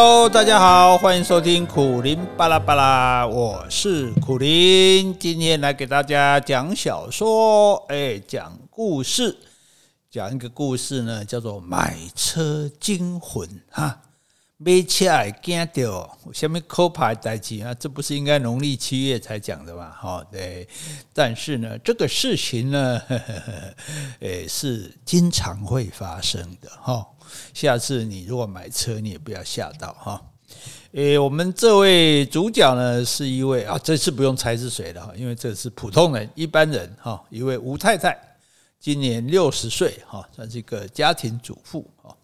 Hello，大家好，欢迎收听苦林巴拉巴拉，我是苦林，今天来给大家讲小说，哎，讲故事，讲一个故事呢，叫做《买车惊魂》哈。买车会惊到，下面扣牌代志啊，这不是应该农历七月才讲的吗？哈，对。但是呢，这个事情呢，呵呵诶，是经常会发生的哈。下次你如果买车，你也不要吓到哈。诶，我们这位主角呢，是一位啊，这次不用猜是谁了哈，因为这是普通人、一般人哈，一位吴太太，今年六十岁哈，算是一个家庭主妇哈。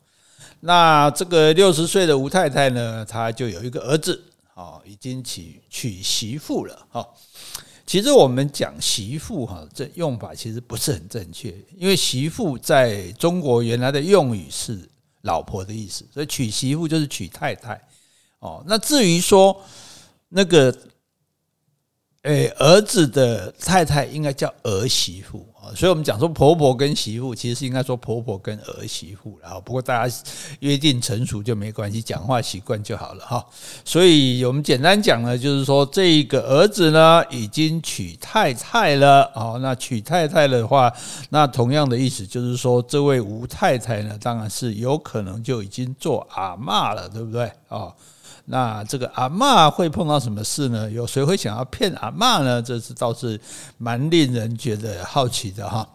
那这个六十岁的吴太太呢，她就有一个儿子，啊，已经娶娶媳妇了，哈。其实我们讲媳妇，哈，这用法其实不是很正确，因为媳妇在中国原来的用语是老婆的意思，所以娶媳妇就是娶太太，哦。那至于说那个。诶，儿子的太太应该叫儿媳妇，所以我们讲说婆婆跟媳妇，其实是应该说婆婆跟儿媳妇，然后不过大家约定成熟就没关系，讲话习惯就好了哈。所以我们简单讲呢，就是说这一个儿子呢已经娶太太了哦，那娶太太的话，那同样的意思就是说，这位吴太太呢，当然是有可能就已经做阿嬷了，对不对啊？那这个阿嬷会碰到什么事呢？有谁会想要骗阿嬷呢？这是倒是蛮令人觉得好奇的哈。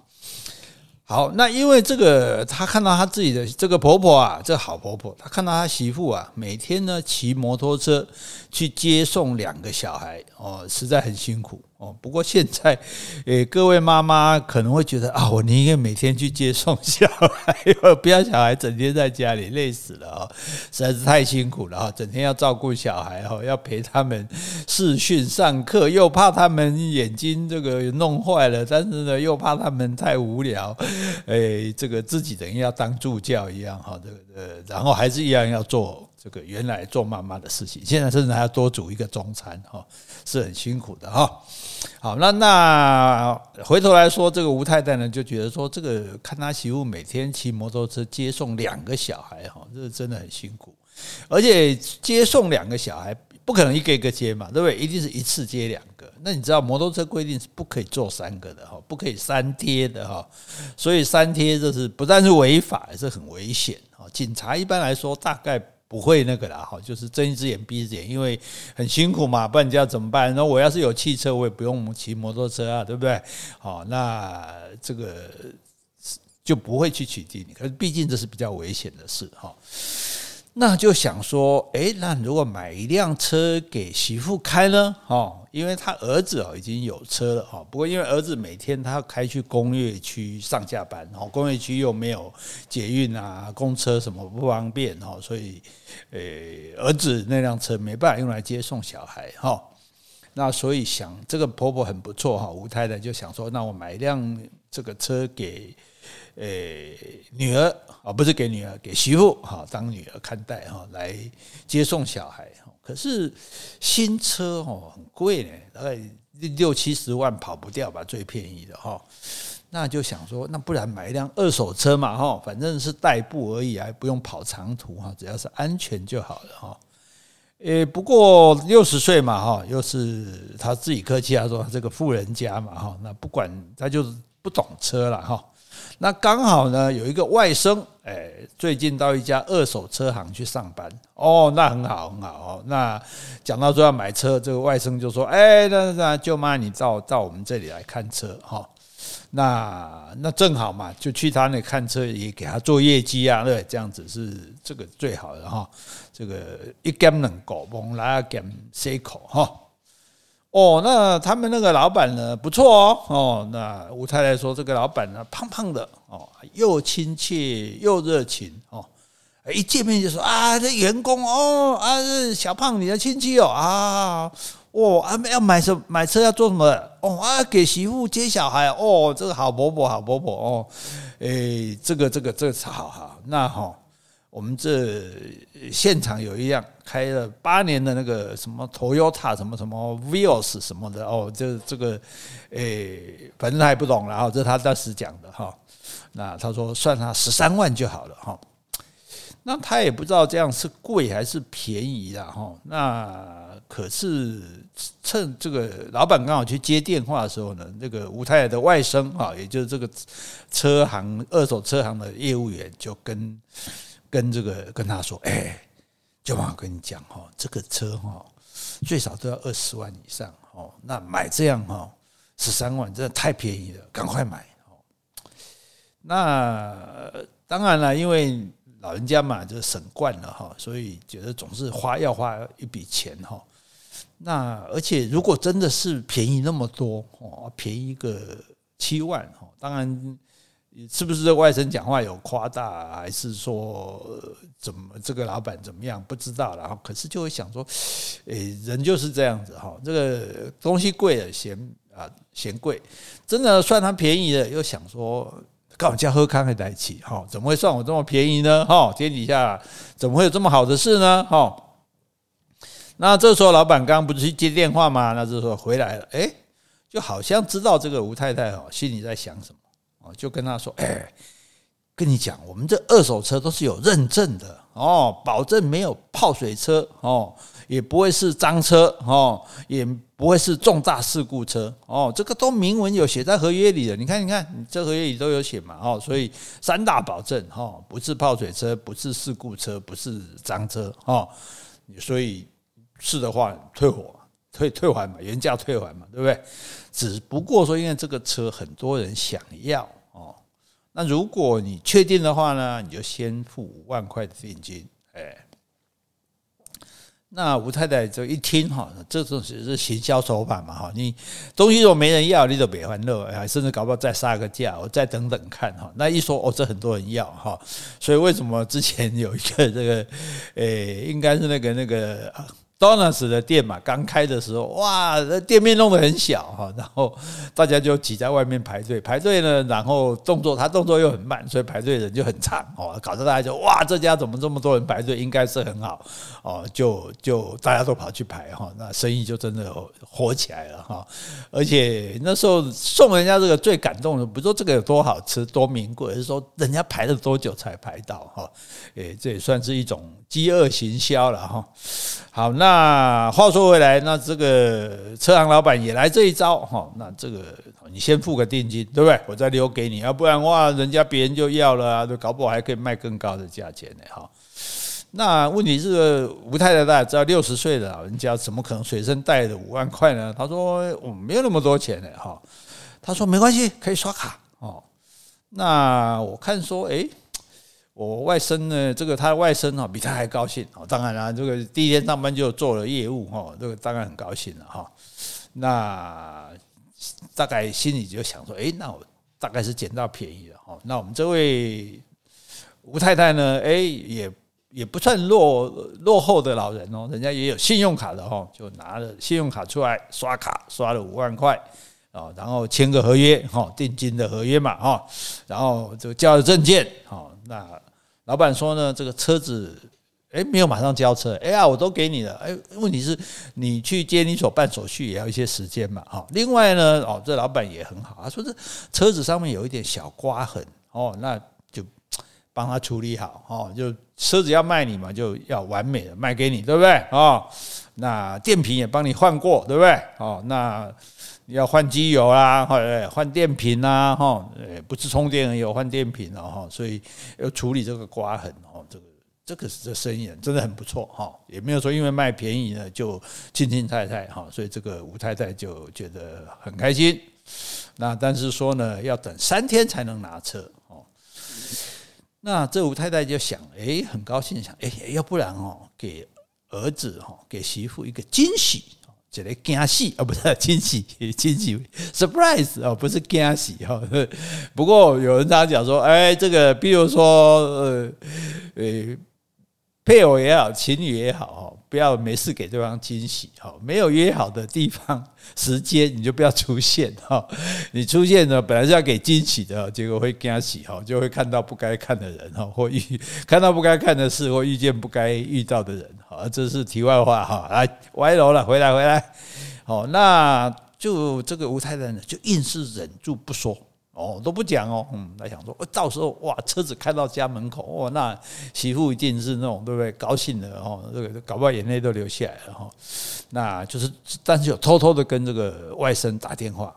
好，那因为这个，他看到他自己的这个婆婆啊，这好婆婆，她看到她媳妇啊，每天呢骑摩托车去接送两个小孩哦，实在很辛苦哦。不过现在，诶，各位妈妈可能会觉得啊，我宁愿每天去接送小孩，不要小孩整天在家里累死了啊，实在是太辛苦了啊，整天要照顾小孩哈，要陪他们视讯上课，又怕他们眼睛这个弄坏了，但是呢，又怕他们太无聊。诶，这个自己等于要当助教一样哈，这个呃，然后还是一样要做这个原来做妈妈的事情，现在甚至还要多煮一个中餐哈，是很辛苦的哈。好，那那回头来说，这个吴太太呢就觉得说，这个看他媳妇每天骑摩托车接送两个小孩哈，这个真的很辛苦，而且接送两个小孩。不可能一个一个接嘛，对不对？一定是一次接两个。那你知道摩托车规定是不可以坐三个的哈，不可以三贴的哈。所以三贴这是不但是违法，也是很危险哈。警察一般来说大概不会那个啦哈，就是睁一只眼闭一只眼，因为很辛苦嘛，不然你要怎么办？那我要是有汽车，我也不用骑摩托车啊，对不对？好，那这个就不会去取缔你。可是毕竟这是比较危险的事哈。那就想说，诶，那如果买一辆车给媳妇开呢？哈，因为他儿子哦已经有车了哈。不过因为儿子每天他要开去工业区上下班，哦，工业区又没有捷运啊、公车什么不方便哈，所以，诶，儿子那辆车没办法用来接送小孩哈。那所以想这个婆婆很不错哈，吴太太就想说，那我买一辆这个车给。诶，女儿啊，不是给女儿，给媳妇哈，当女儿看待哈，来接送小孩。可是新车哦很贵呢，大概六七十万跑不掉吧，最便宜的哈。那就想说，那不然买一辆二手车嘛哈，反正是代步而已，还不用跑长途哈，只要是安全就好了哈。诶，不过六十岁嘛哈，又是他自己客气他说这个富人家嘛哈，那不管他就是不懂车了哈。那刚好呢，有一个外甥，哎，最近到一家二手车行去上班。哦，那很好，很好哦。那讲到说要买车，这个外甥就说：“哎，那那舅妈，你到到我们这里来看车哈。”那那正好嘛，就去他那看车，也给他做业绩啊，对，这样子是这个最好的哈。这个一兼两顾，蒙来兼四口哈。哦，那他们那个老板呢，不错哦。哦，那吴太太说，这个老板呢，胖胖的哦，又亲切又热情哦。一见面就说啊，这员工哦啊，这小胖你的亲戚哦啊，哦啊要买什买车要做什么？哦啊，给媳妇接小孩哦，这个好婆婆好婆婆哦。诶，这个这个这个好好，那好。我们这现场有一辆开了八年的那个什么 Toyota 什么什么 Vios 什么的哦，这这个诶，反正他也不懂了哈，这他当时讲的哈。那他说算他十三万就好了哈。那他也不知道这样是贵还是便宜啦哈。那可是趁这个老板刚好去接电话的时候呢，这个吴太太的外甥啊，也就是这个车行二手车行的业务员就跟跟这个跟他说，哎，就我跟你讲哈，这个车哈最少都要二十万以上哦。那买这样哈十三万真的太便宜了，赶快买哦。那当然了，因为。老人家嘛，就省惯了哈，所以觉得总是花要花一笔钱哈。那而且如果真的是便宜那么多哦，便宜个七万哈，当然是不是外甥讲话有夸大，还是说怎么这个老板怎么样不知道了。可是就会想说，诶，人就是这样子哈，这个东西贵了嫌啊嫌贵，真的算它便宜了又想说。告诉喝康还在一起，哈，怎么会算我这么便宜呢？哈，天底下怎么会有这么好的事呢？哈，那这时候老板刚刚不是去接电话吗？那这时候回来了，哎，就好像知道这个吴太太哦心里在想什么，哦，就跟他说，哎，跟你讲，我们这二手车都是有认证的哦，保证没有泡水车哦。也不会是脏车哦，也不会是重大事故车哦，这个都明文有写在合约里的。你看，你看，你这合约里都有写嘛哦，所以三大保证哈，不是泡水车，不是事故车，不是脏车哦，所以是的话退货退 退还嘛，原价退还嘛，对不对？只不过说，因为这个车很多人想要哦，那如果你确定的话呢，你就先付五万块的定金，哎。那吴太太就一听哈，这种是行销手法嘛哈，你东西如果没人要，你就别欢乐，哎，甚至搞不好再杀个价，我再等等看哈。那一说哦，这很多人要哈，所以为什么之前有一个这个，诶，应该是那个那个。Donuts 的店嘛，刚开的时候，哇，店面弄得很小哈，然后大家就挤在外面排队，排队呢，然后动作他动作又很慢，所以排队人就很长哦，搞得大家就哇，这家怎么这么多人排队？应该是很好哦，就就大家都跑去排哈，那生意就真的火起来了哈。而且那时候送人家这个最感动的，不说这个有多好吃、多名贵，而是说人家排了多久才排到哈？诶，这也算是一种饥饿行销了哈。好，那那话说回来，那这个车行老板也来这一招哈。那这个你先付个定金，对不对？我再留给你，要不然哇，人家别人就要了啊，都搞不好还可以卖更高的价钱呢。哈，那问题是吴太太大家知道，六十岁的老人家怎么可能随身带着五万块呢？他说我没有那么多钱呢。哈，他说没关系，可以刷卡哦。那我看说，哎。我外甥呢，这个他的外甥哈比他还高兴哦。当然了，这个第一天上班就做了业务哈，这个当然很高兴了哈。那大概心里就想说，哎，那我大概是捡到便宜了哈。那我们这位吴太太呢，哎，也也不算落落后的老人哦，人家也有信用卡的哈，就拿了信用卡出来刷卡，刷了五万块啊，然后签个合约哈，定金的合约嘛哈，然后就交了证件哈，那。老板说呢，这个车子，哎，没有马上交车，哎呀，我都给你了，哎，问题是，你去监理所办手续也要一些时间嘛，哈。另外呢，哦，这老板也很好，他说这车子上面有一点小刮痕，哦，那就帮他处理好，哦，就车子要卖你嘛，就要完美的卖给你，对不对？哦，那电瓶也帮你换过，对不对？哦，那。要换机油啦，或者换电瓶啦，哈，不是充电而已，换电瓶了哈，所以要处理这个刮痕哦，这个这个是这生意真的很不错哈，也没有说因为卖便宜呢就轻轻太太哈，所以这个吴太太就觉得很开心。那但是说呢，要等三天才能拿车哦。那这吴太太就想，哎，很高兴想，哎，要不然哦，给儿子哈，给媳妇一个惊喜。这个惊喜啊，不是 惊喜，惊喜，surprise 哦，不是惊喜哈。不过有人常讲说，哎，这个比如说，呃，呃，配偶也好，情侣也好，不要没事给对方惊喜哈。没有约好的地方、时间，你就不要出现哈。你出现呢，本来是要给惊喜的，结果会惊喜哈，就会看到不该看的人哈，或遇看到不该看的事，或遇见不该遇到的人。啊，这是题外话哈，来歪楼了，回来回来，好，那就这个吴太太呢，就硬是忍住不说，哦，都不讲哦，嗯，他想说，到时候哇，车子开到家门口，哇，那媳妇一定是那种对不对？高兴的哦，这个搞不好眼泪都流下来了哈。那就是，但是有偷偷的跟这个外甥打电话。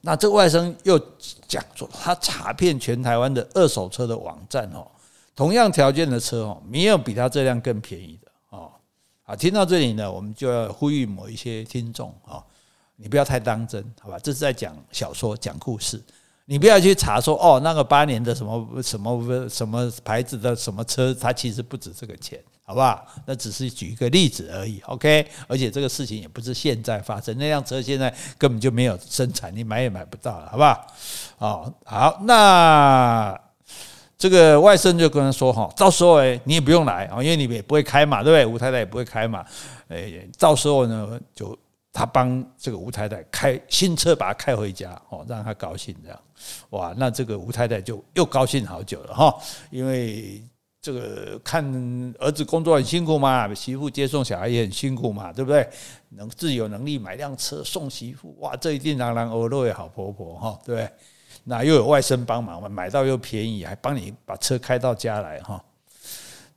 那这个外甥又讲说，他查遍全台湾的二手车的网站哦，同样条件的车哦，没有比他这辆更便宜的哦。啊，听到这里呢，我们就要呼吁某一些听众啊。你不要太当真，好吧？这是在讲小说、讲故事，你不要去查说哦，那个八年的什么什么什么牌子的什么车，它其实不值这个钱，好不好？那只是举一个例子而已，OK？而且这个事情也不是现在发生，那辆车现在根本就没有生产，你买也买不到了，好不好？哦，好，那这个外甥就跟他说哈，到时候诶，你也不用来啊，因为你也不会开嘛，对不对？吴太太也不会开嘛，诶，到时候呢就。他帮这个吴太太开新车，把他开回家，哦，让他高兴这样，哇，那这个吴太太就又高兴好久了哈，因为这个看儿子工作很辛苦嘛，媳妇接送小孩也很辛苦嘛，对不对？能自有能力买辆车送媳妇，哇，这一定让人欧乐也好婆婆哈，对不对？那又有外甥帮忙嘛，买到又便宜，还帮你把车开到家来哈。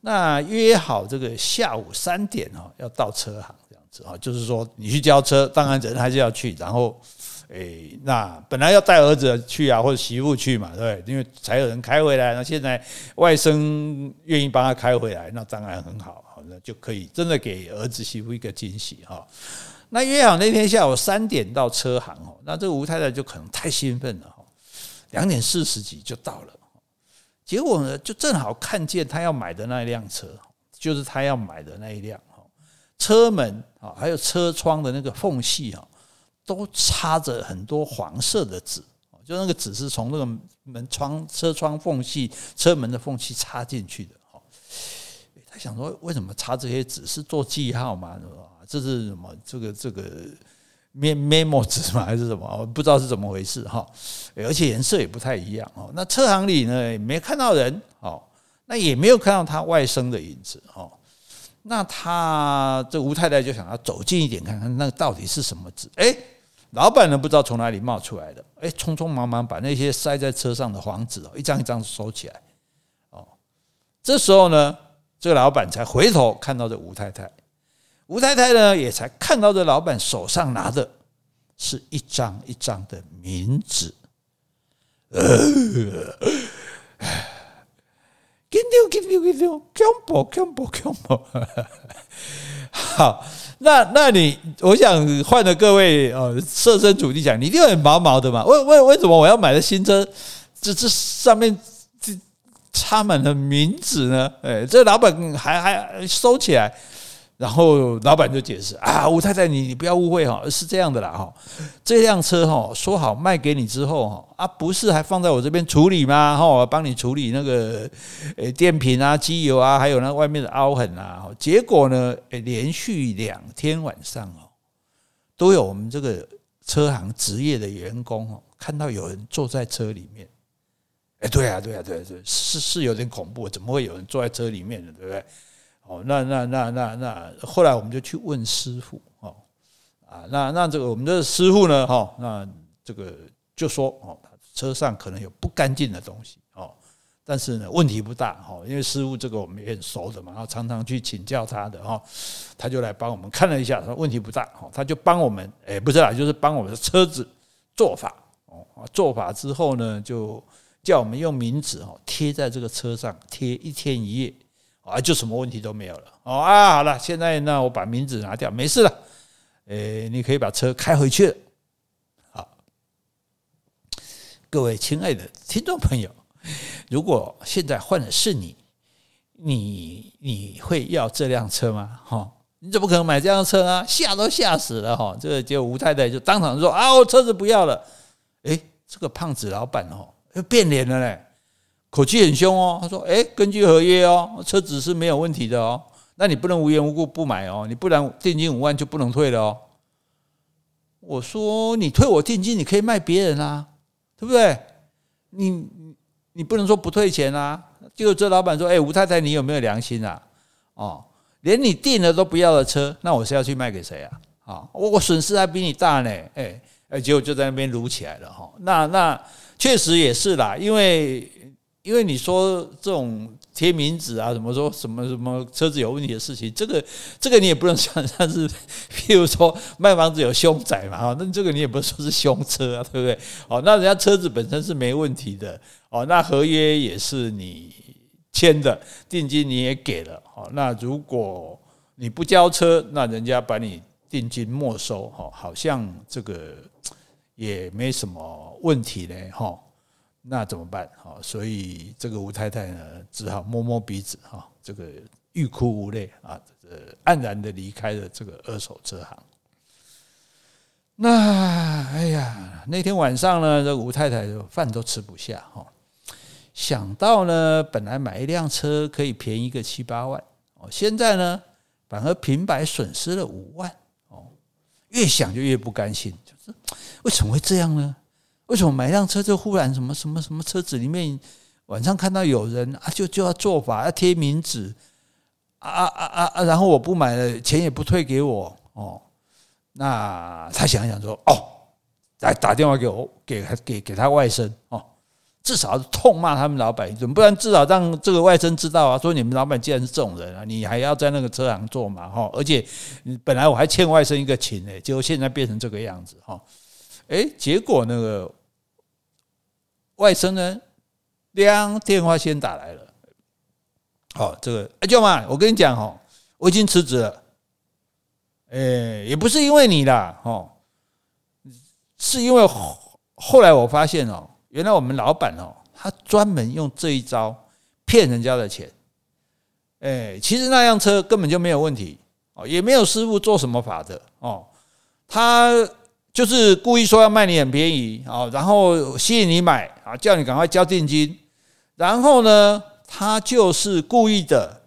那约好这个下午三点哈，要到车行。啊，就是说你去交车，当然人还是要去。然后，诶，那本来要带儿子去啊，或者媳妇去嘛，对，因为才有人开回来。那现在外甥愿意帮他开回来，那当然很好，好那就可以真的给儿子媳妇一个惊喜哈。那约好那天下午三点到车行哦，那这个吴太太就可能太兴奋了哈，两点四十几就到了，结果呢，就正好看见他要买的那一辆车，就是他要买的那一辆。车门还有车窗的那个缝隙啊，都插着很多黄色的纸，就那个纸是从那个门窗、车窗缝隙、车门的缝隙插进去的。他想说，为什么插这些纸？是做记号吗？这是什么？这个这个 memo 纸吗？还是什么？不知道是怎么回事哈。而且颜色也不太一样哦。那车行里呢，也没看到人哦，那也没有看到他外甥的影子哦。那他这吴太太就想要走近一点看看，那到底是什么纸？哎，老板呢不知道从哪里冒出来的，哎，匆匆忙忙把那些塞在车上的黄纸哦，一张一张收起来。哦，这时候呢，这个老板才回头看到这吴太太，吴太太呢也才看到这老板手上拿的是一张一张的冥纸。呃丢给丢给丢，恐怖恐怖恐怖！好，那那你，我想换了各位呃，设身处地讲，你一定很毛毛的嘛？为为为什么我要买的新车，这这上面这插满了名字呢？哎，这老板还还收起来。然后老板就解释啊，吴太太你你不要误会哈，是这样的啦哈，这辆车哈说好卖给你之后哈啊不是还放在我这边处理吗？哈，我帮你处理那个诶电瓶啊、机油啊，还有那外面的凹痕啊。结果呢，诶连续两天晚上哦，都有我们这个车行职业的员工哦，看到有人坐在车里面。哎，对啊，对啊，对啊，对，是是有点恐怖，怎么会有人坐在车里面的，对不对？哦，那那那那那，后来我们就去问师傅，哦，啊，那那这个我们的师傅呢，哈，那这个就说，哦，车上可能有不干净的东西，哦，但是呢，问题不大，哈，因为师傅这个我们也很熟的嘛，然后常常去请教他的，哈，他就来帮我们看了一下，说问题不大，哈，他就帮我们，哎，不是啦，就是帮我们的车子做法，哦，做法之后呢，就叫我们用冥纸，哦，贴在这个车上，贴一天一夜。啊，就什么问题都没有了哦啊！好了，现在呢，我把名字拿掉，没事了。诶，你可以把车开回去了。好，各位亲爱的听众朋友，如果现在换的是你，你你会要这辆车吗？哈，你怎么可能买这辆车啊？吓都吓死了哈！这个结果吴太太就当场说啊，我车子不要了。诶，这个胖子老板哦，又变脸了嘞。口气很凶哦，他说：“哎，根据合约哦，车子是没有问题的哦，那你不能无缘无故不买哦，你不然定金五万就不能退了哦。”我说：“你退我定金，你可以卖别人啊，对不对？你你不能说不退钱啊。”结果这老板说：“哎，吴太太，你有没有良心啊？哦，连你订了都不要的车，那我是要去卖给谁啊？啊，我我损失还比你大呢。哎哎，结果就在那边撸起来了哈。那那。确实也是啦，因为因为你说这种贴名纸啊，什么说什么什么车子有问题的事情，这个这个你也不能想象是，譬如说卖房子有凶宅嘛，哈，那这个你也不能说是凶车啊，对不对？哦，那人家车子本身是没问题的，哦，那合约也是你签的，定金你也给了，哦，那如果你不交车，那人家把你定金没收，哈，好像这个也没什么问题嘞，哈。那怎么办？哈，所以这个吴太太呢，只好摸摸鼻子，哈，这个欲哭无泪啊，这个黯然的离开了这个二手车行。那哎呀，那天晚上呢，这吴太太饭都吃不下，哈，想到呢，本来买一辆车可以便宜个七八万，哦，现在呢，反而平白损失了五万，哦，越想就越不甘心，就是为什么会这样呢？为什么买辆车就忽然什么什么什么车子里面晚上看到有人啊，就就要做法要贴名纸啊啊啊啊，然后我不买了，钱也不退给我哦。那他想一想说哦，来打电话给我给给给他外甥哦，至少痛骂他们老板一顿，不然至少让这个外甥知道啊，说你们老板既然是这种人啊，你还要在那个车行做嘛哈？而且本来我还欠外甥一个情呢，结果现在变成这个样子哈。诶，结果那个。外甥呢，两电话先打来了。好，这个阿舅妈，我跟你讲哦，我已经辞职了。哎，也不是因为你啦，哦，是因为后来我发现哦，原来我们老板哦，他专门用这一招骗人家的钱。哎，其实那辆车根本就没有问题哦，也没有师傅做什么法的哦，他。就是故意说要卖你很便宜啊，然后吸引你买啊，叫你赶快交定金，然后呢，他就是故意的，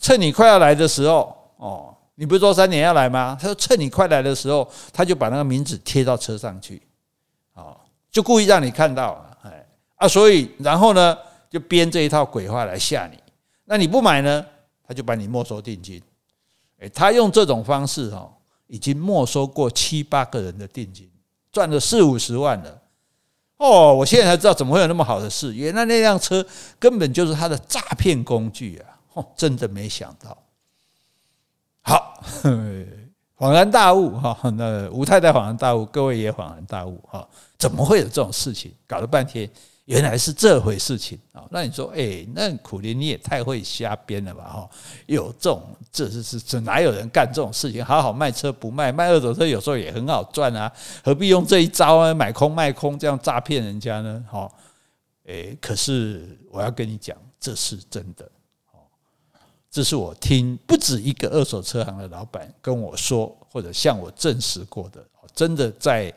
趁你快要来的时候哦，你不是说三点要来吗？他说趁你快来的时候，他就把那个名字贴到车上去，哦，就故意让你看到，哎啊，所以然后呢，就编这一套鬼话来吓你，那你不买呢，他就把你没收定金，哎，他用这种方式哈。已经没收过七八个人的定金，赚了四五十万了。哦，我现在才知道怎么会有那么好的事，原来那辆车根本就是他的诈骗工具啊！哦，真的没想到。好，恍然大悟哈，那吴太太恍然大悟，各位也恍然大悟哈，怎么会有这种事情？搞了半天。原来是这回事情啊！那你说，哎，那苦苓你也太会瞎编了吧？哈，有这种，这是是这哪有人干这种事情？好好卖车不卖，卖二手车有时候也很好赚啊，何必用这一招啊？买空卖空这样诈骗人家呢？哈，哎，可是我要跟你讲，这是真的，哦，这是我听不止一个二手车行的老板跟我说，或者向我证实过的，真的在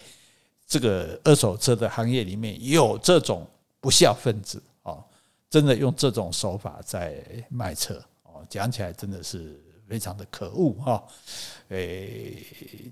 这个二手车的行业里面有这种。不孝分子哦，真的用这种手法在卖车哦，讲起来真的是非常的可恶哈，诶，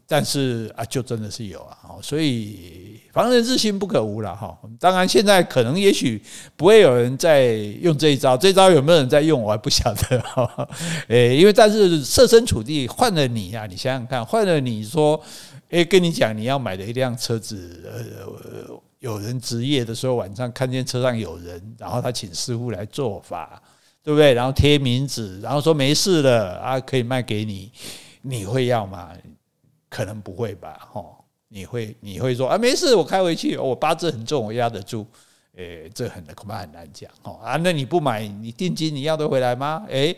但是啊，就真的是有啊，所以防人之心不可无了哈。当然，现在可能也许不会有人在用这一招，这招有没有人在用，我还不晓得哈。诶，因为但是设身处地换了你呀，你想想看，换了你说，诶，跟你讲你要买的一辆车子，呃。有人值夜的时候，晚上看见车上有人，然后他请师傅来做法，对不对？然后贴名字，然后说没事了啊，可以卖给你，你会要吗？可能不会吧，哦，你会你会说啊，没事，我开回去，我八字很重，我压得住，诶，这很恐怕很难讲，哦啊，那你不买，你定金你要得回来吗？诶，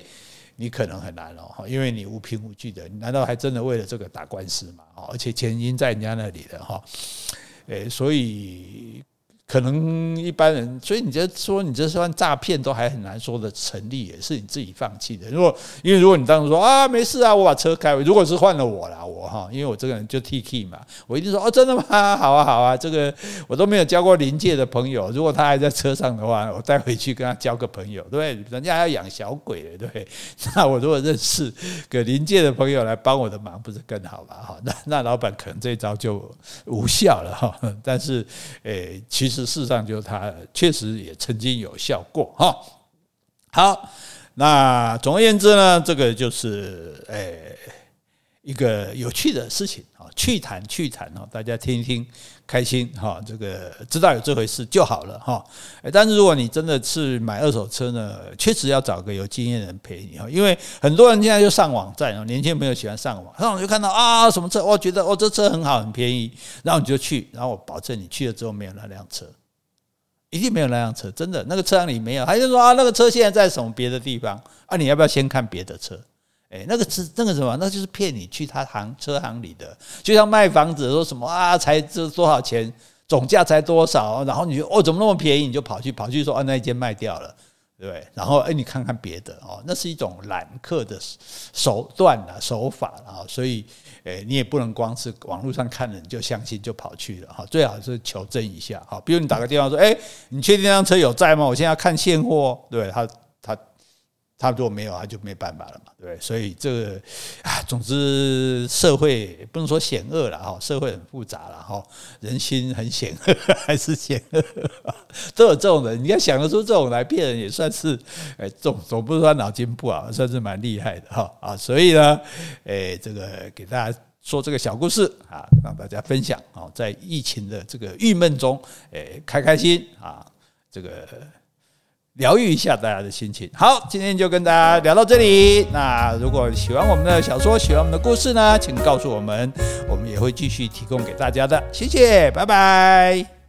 你可能很难哦，因为你无凭无据的，你难道还真的为了这个打官司吗？哦而且钱已经在人家那里了，哈。诶，所以可能一般人，所以你这说你这算诈骗都还很难说的成立，也是你自己放弃的。如果因为如果你当时说啊没事啊，我把车开回，如果是换了我啦，我哈，因为我这个人就 T K 嘛，我一定说哦真的吗？好啊好啊，这个我都没有交过临界的朋友，如果他还在车上的话，我带回去跟他交个朋友，对不对？人家还要养小鬼的，对？那我如果认识个临界的朋友来帮我的忙，不是更好吗？哈，那那老板可能这一招就无效了哈。但是诶，其实。事实上，就是他确实也曾经有效过哈。好，那总而言之呢，这个就是诶一个有趣的事情啊，趣谈趣谈哦，大家听一听开心哈，这个知道有这回事就好了哈。但是如果你真的是买二手车呢，确实要找个有经验的人陪你哈，因为很多人现在就上网站哦，年轻朋友喜欢上网，上网就看到啊什么车，我觉得哦这车很好很便宜，然后你就去，然后我保证你去了之后没有那辆车，一定没有那辆车，真的那个车辆里没有，他就说啊那个车现在在什么别的地方啊？你要不要先看别的车？哎，那个是那个什么，那就是骗你去他行车行里的，就像卖房子说什么啊，才这多少钱，总价才多少，然后你就哦怎么那么便宜，你就跑去跑去说啊那一间卖掉了，对不对？然后哎你看看别的哦，那是一种揽客的手段啊手法啊，所以哎你也不能光是网络上看了你就相信就跑去了哈，最好是求证一下哈，比如你打个电话说哎你确定那辆车有在吗？我现在要看现货，对他。他如果没有，他就没办法了嘛，对不对？所以这个啊，总之社会不能说险恶了哈，社会很复杂了哈，人心很险恶还是险恶，都有这种人。你要想得出这种来骗人，也算是哎，总总不是说脑筋不好，算是蛮厉害的哈啊。所以呢，哎，这个给大家说这个小故事啊，让大家分享啊，在疫情的这个郁闷中，哎，开开心啊，这个。疗愈一下大家的心情。好，今天就跟大家聊到这里。那如果喜欢我们的小说，喜欢我们的故事呢，请告诉我们，我们也会继续提供给大家的。谢谢，拜拜。